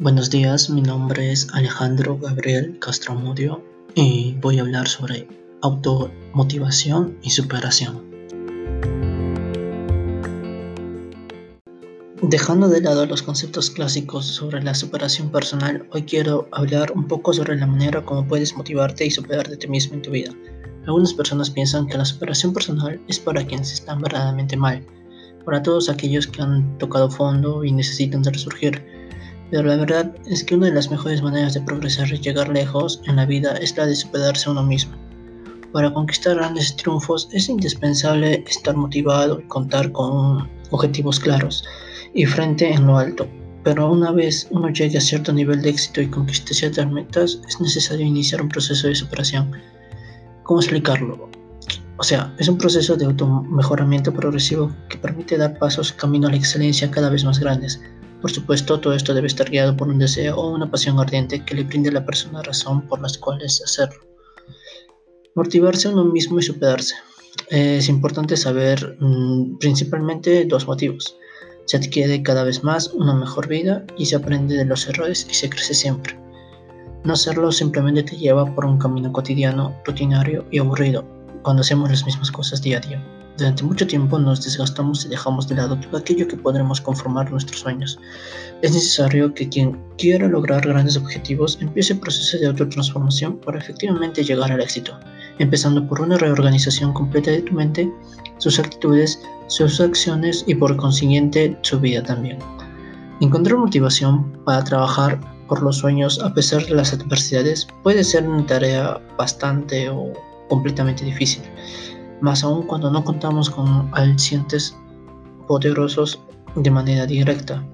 Buenos días, mi nombre es Alejandro Gabriel Castromudio y voy a hablar sobre automotivación y superación. Dejando de lado los conceptos clásicos sobre la superación personal, hoy quiero hablar un poco sobre la manera como puedes motivarte y superarte a ti mismo en tu vida. Algunas personas piensan que la superación personal es para quienes están verdaderamente mal, para todos aquellos que han tocado fondo y necesitan resurgir pero la verdad es que una de las mejores maneras de progresar y llegar lejos en la vida es la de superarse a uno mismo. Para conquistar grandes triunfos es indispensable estar motivado y contar con objetivos claros y frente en lo alto. Pero una vez uno llegue a cierto nivel de éxito y conquiste ciertas metas, es necesario iniciar un proceso de superación. ¿Cómo explicarlo? O sea, es un proceso de automejoramiento progresivo que permite dar pasos camino a la excelencia cada vez más grandes por supuesto, todo esto debe estar guiado por un deseo o una pasión ardiente que le brinde a la persona razón por las cuales hacerlo. Motivarse uno mismo y superarse. Es importante saber mm, principalmente dos motivos. Se adquiere cada vez más una mejor vida y se aprende de los errores y se crece siempre. No hacerlo simplemente te lleva por un camino cotidiano, rutinario y aburrido, cuando hacemos las mismas cosas día a día. Durante mucho tiempo nos desgastamos y dejamos de lado todo aquello que podremos conformar nuestros sueños. Es necesario que quien quiera lograr grandes objetivos empiece el proceso de autotransformación para efectivamente llegar al éxito, empezando por una reorganización completa de tu mente, sus actitudes, sus acciones y por consiguiente su vida también. Encontrar motivación para trabajar por los sueños a pesar de las adversidades puede ser una tarea bastante o completamente difícil más aún cuando no contamos con alicientes poderosos de manera directa.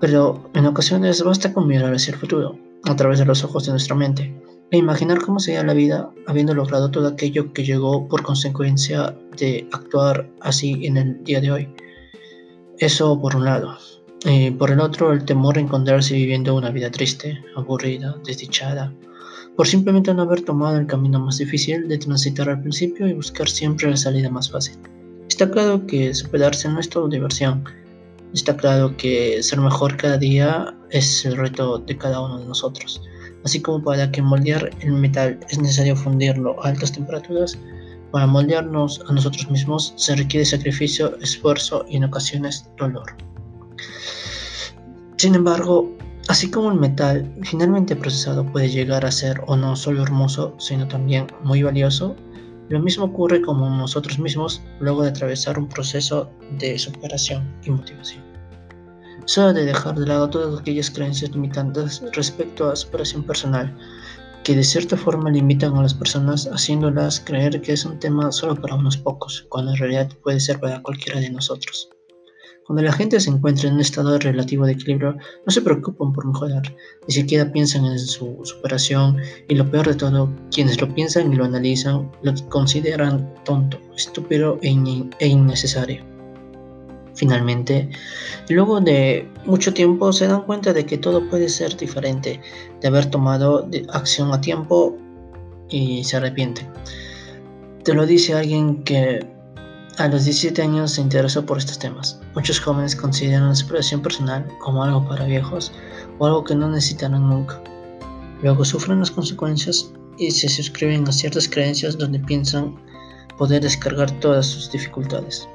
Pero en ocasiones basta con mirar hacia el futuro, a través de los ojos de nuestra mente, e imaginar cómo sería la vida habiendo logrado todo aquello que llegó por consecuencia de actuar así en el día de hoy. Eso por un lado. Y por el otro, el temor a encontrarse viviendo una vida triste, aburrida, desdichada, por simplemente no haber tomado el camino más difícil de transitar al principio y buscar siempre la salida más fácil. Está claro que superarse no es todo diversión. Está claro que ser mejor cada día es el reto de cada uno de nosotros. Así como para que moldear el metal es necesario fundirlo a altas temperaturas, para moldearnos a nosotros mismos se requiere sacrificio, esfuerzo y en ocasiones dolor. Sin embargo, Así como el metal finalmente procesado puede llegar a ser o no solo hermoso, sino también muy valioso, lo mismo ocurre con nosotros mismos luego de atravesar un proceso de superación y motivación. Solo de dejar de lado todas aquellas creencias limitantes respecto a superación personal, que de cierta forma limitan a las personas haciéndolas creer que es un tema solo para unos pocos, cuando en realidad puede ser para cualquiera de nosotros. Cuando la gente se encuentra en un estado relativo de equilibrio, no se preocupan por mejorar, ni siquiera piensan en su superación y lo peor de todo, quienes lo piensan y lo analizan lo consideran tonto, estúpido e, e innecesario. Finalmente, luego de mucho tiempo se dan cuenta de que todo puede ser diferente, de haber tomado acción a tiempo y se arrepienten. Te lo dice alguien que a los 17 años se interesó por estos temas. Muchos jóvenes consideran la superación personal como algo para viejos o algo que no necesitarán nunca. Luego sufren las consecuencias y se suscriben a ciertas creencias donde piensan poder descargar todas sus dificultades.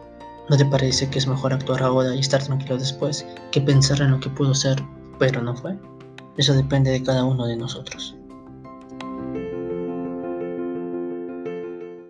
¿No te parece que es mejor actuar ahora y estar tranquilo después que pensar en lo que pudo ser pero no fue? Eso depende de cada uno de nosotros.